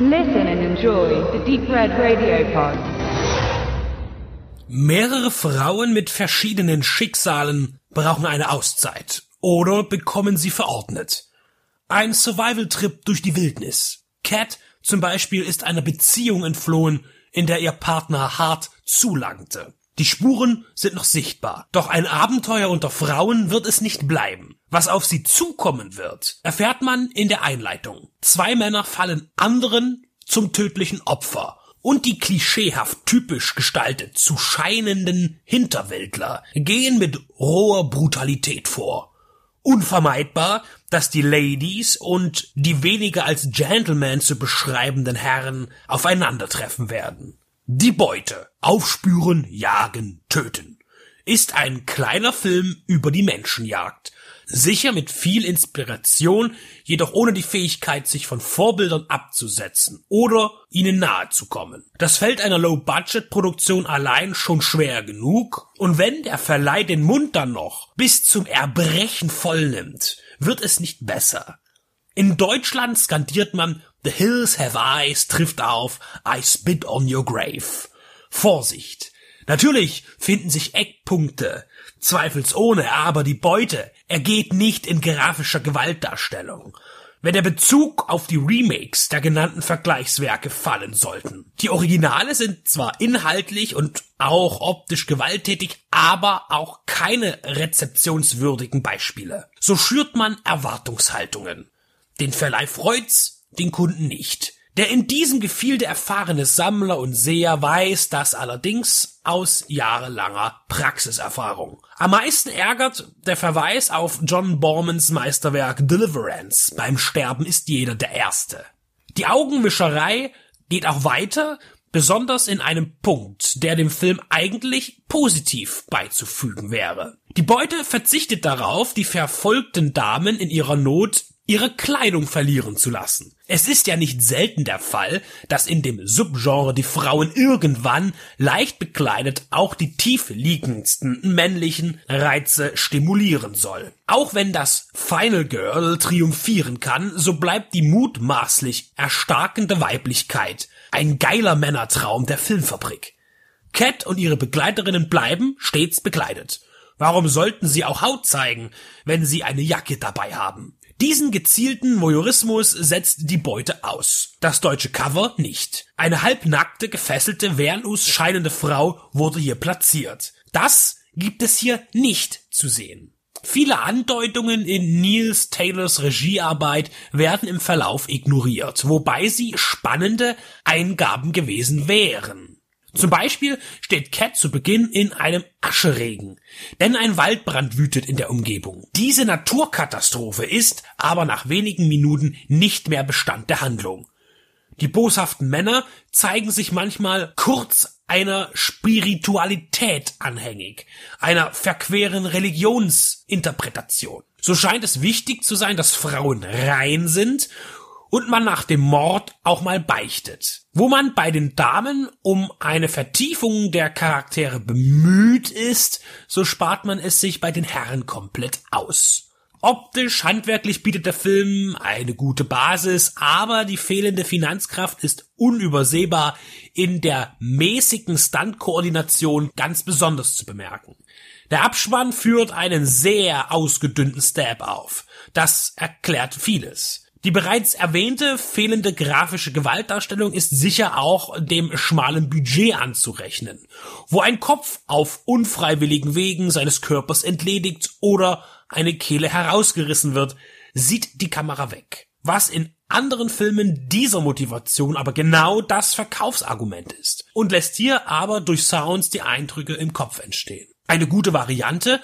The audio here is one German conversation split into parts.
Listen and enjoy the Deep Red Radio Pod. Mehrere Frauen mit verschiedenen Schicksalen brauchen eine Auszeit oder bekommen sie verordnet. Ein Survival-Trip durch die Wildnis. Cat zum Beispiel ist einer Beziehung entflohen, in der ihr Partner hart zulangte. Die Spuren sind noch sichtbar, doch ein Abenteuer unter Frauen wird es nicht bleiben. Was auf sie zukommen wird, erfährt man in der Einleitung. Zwei Männer fallen anderen zum tödlichen Opfer und die klischeehaft typisch gestaltet zu scheinenden Hinterwäldler gehen mit roher Brutalität vor. Unvermeidbar, dass die Ladies und die weniger als Gentlemen zu beschreibenden Herren aufeinandertreffen werden. Die Beute. Aufspüren, jagen, töten. Ist ein kleiner Film über die Menschenjagd. Sicher mit viel Inspiration, jedoch ohne die Fähigkeit, sich von Vorbildern abzusetzen oder ihnen nahe zu kommen. Das fällt einer Low-Budget-Produktion allein schon schwer genug, und wenn der Verleih den Mund dann noch bis zum Erbrechen vollnimmt, wird es nicht besser. In Deutschland skandiert man The Hills Have Eyes trifft auf I Spit on Your Grave. Vorsicht! Natürlich finden sich Eckpunkte, zweifelsohne, aber die Beute ergeht nicht in grafischer Gewaltdarstellung. Wenn der Bezug auf die Remakes der genannten Vergleichswerke fallen sollten. Die Originale sind zwar inhaltlich und auch optisch gewalttätig, aber auch keine rezeptionswürdigen Beispiele. So schürt man Erwartungshaltungen. Den Verleih freut's, den Kunden nicht. Der in diesem Gefilde erfahrene Sammler und Seher weiß das allerdings aus jahrelanger Praxiserfahrung. Am meisten ärgert der Verweis auf John Bormans Meisterwerk Deliverance. Beim Sterben ist jeder der Erste. Die Augenwischerei geht auch weiter, besonders in einem Punkt, der dem Film eigentlich positiv beizufügen wäre. Die Beute verzichtet darauf, die verfolgten Damen in ihrer Not ihre Kleidung verlieren zu lassen. Es ist ja nicht selten der Fall, dass in dem Subgenre die Frauen irgendwann leicht bekleidet auch die tiefliegendsten männlichen Reize stimulieren soll. Auch wenn das Final Girl triumphieren kann, so bleibt die mutmaßlich erstarkende Weiblichkeit ein geiler Männertraum der Filmfabrik. Cat und ihre Begleiterinnen bleiben stets bekleidet. Warum sollten sie auch Haut zeigen, wenn sie eine Jacke dabei haben? Diesen gezielten Voyeurismus setzt die Beute aus. Das deutsche Cover nicht. Eine halbnackte, gefesselte, wehrlos scheinende Frau wurde hier platziert. Das gibt es hier nicht zu sehen. Viele Andeutungen in Niels Taylors Regiearbeit werden im Verlauf ignoriert, wobei sie spannende Eingaben gewesen wären. Zum Beispiel steht Cat zu Beginn in einem Ascheregen, denn ein Waldbrand wütet in der Umgebung. Diese Naturkatastrophe ist aber nach wenigen Minuten nicht mehr Bestand der Handlung. Die boshaften Männer zeigen sich manchmal kurz einer Spiritualität anhängig, einer verqueren Religionsinterpretation. So scheint es wichtig zu sein, dass Frauen rein sind und man nach dem Mord auch mal beichtet. Wo man bei den Damen um eine Vertiefung der Charaktere bemüht ist, so spart man es sich bei den Herren komplett aus. Optisch, handwerklich bietet der Film eine gute Basis, aber die fehlende Finanzkraft ist unübersehbar in der mäßigen Stuntkoordination ganz besonders zu bemerken. Der Abspann führt einen sehr ausgedünnten Stab auf. Das erklärt vieles. Die bereits erwähnte fehlende grafische Gewaltdarstellung ist sicher auch dem schmalen Budget anzurechnen, wo ein Kopf auf unfreiwilligen Wegen seines Körpers entledigt oder eine Kehle herausgerissen wird, sieht die Kamera weg. Was in anderen Filmen dieser Motivation aber genau das Verkaufsargument ist und lässt hier aber durch Sounds die Eindrücke im Kopf entstehen. Eine gute Variante,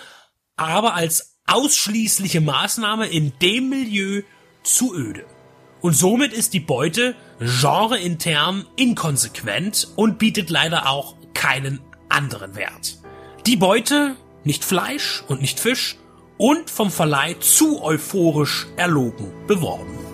aber als ausschließliche Maßnahme in dem Milieu, zu öde. Und somit ist die Beute genreintern inkonsequent und bietet leider auch keinen anderen Wert. Die Beute, nicht Fleisch und nicht Fisch und vom Verleih zu euphorisch erlogen beworben.